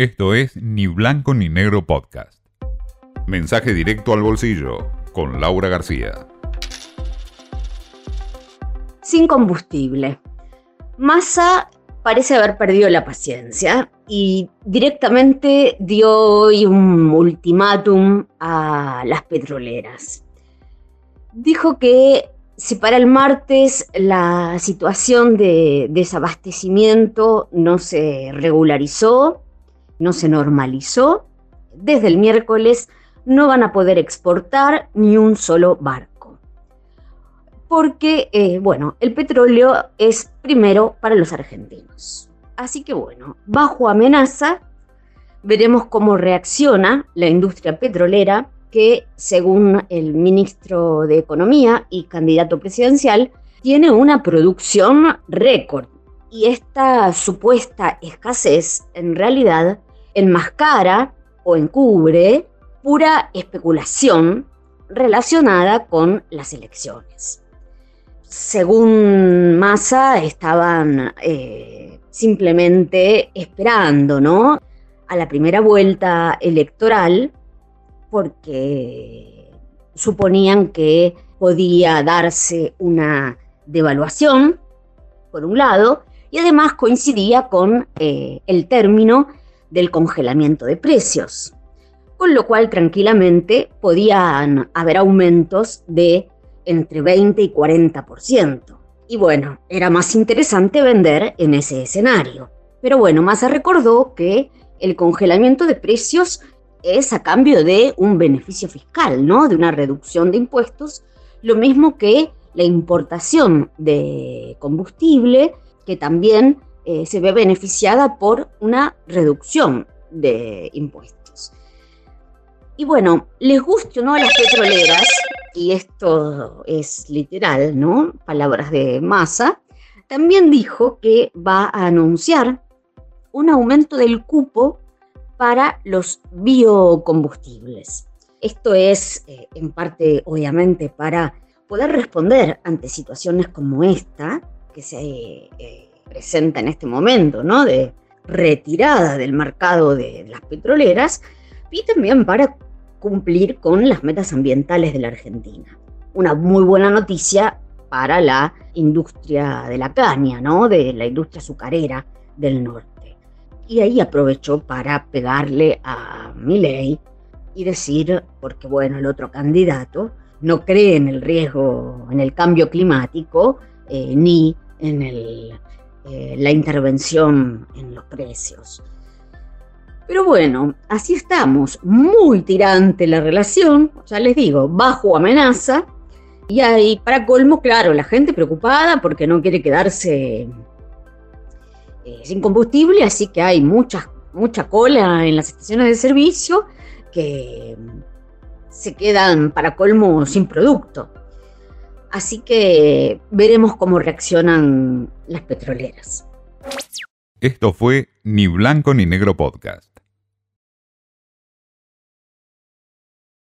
Esto es Ni Blanco ni Negro Podcast. Mensaje directo al bolsillo con Laura García. Sin combustible. Massa parece haber perdido la paciencia y directamente dio hoy un ultimátum a las petroleras. Dijo que si para el martes la situación de desabastecimiento no se regularizó, no se normalizó, desde el miércoles no van a poder exportar ni un solo barco. Porque, eh, bueno, el petróleo es primero para los argentinos. Así que, bueno, bajo amenaza, veremos cómo reacciona la industria petrolera que, según el ministro de Economía y candidato presidencial, tiene una producción récord. Y esta supuesta escasez, en realidad, enmascara o encubre pura especulación relacionada con las elecciones. Según Massa, estaban eh, simplemente esperando, ¿no? A la primera vuelta electoral, porque suponían que podía darse una devaluación, por un lado, y además coincidía con eh, el término del congelamiento de precios, con lo cual tranquilamente podían haber aumentos de entre 20 y 40%. Y bueno, era más interesante vender en ese escenario. Pero bueno, Massa recordó que el congelamiento de precios es a cambio de un beneficio fiscal, ¿no? De una reducción de impuestos, lo mismo que la importación de combustible, que también eh, se ve beneficiada por una reducción de impuestos. Y bueno, les guste o no a las petroleras, y esto es literal, ¿no? Palabras de masa, también dijo que va a anunciar un aumento del cupo para los biocombustibles. Esto es eh, en parte, obviamente, para poder responder ante situaciones como esta, que se eh, presenta en este momento, ¿no? De retirada del mercado de las petroleras y también para cumplir con las metas ambientales de la Argentina. Una muy buena noticia para la industria de la caña, ¿no? De la industria azucarera del norte. Y ahí aprovechó para pegarle a Milei y decir, porque bueno, el otro candidato no cree en el riesgo, en el cambio climático, eh, ni en el eh, la intervención en los precios. Pero bueno, así estamos, muy tirante la relación, ya les digo, bajo amenaza. Y ahí, para colmo, claro, la gente preocupada porque no quiere quedarse eh, sin combustible, así que hay mucha, mucha cola en las estaciones de servicio que se quedan para colmo sin producto. Así que veremos cómo reaccionan las petroleras. Esto fue Ni Blanco ni Negro Podcast.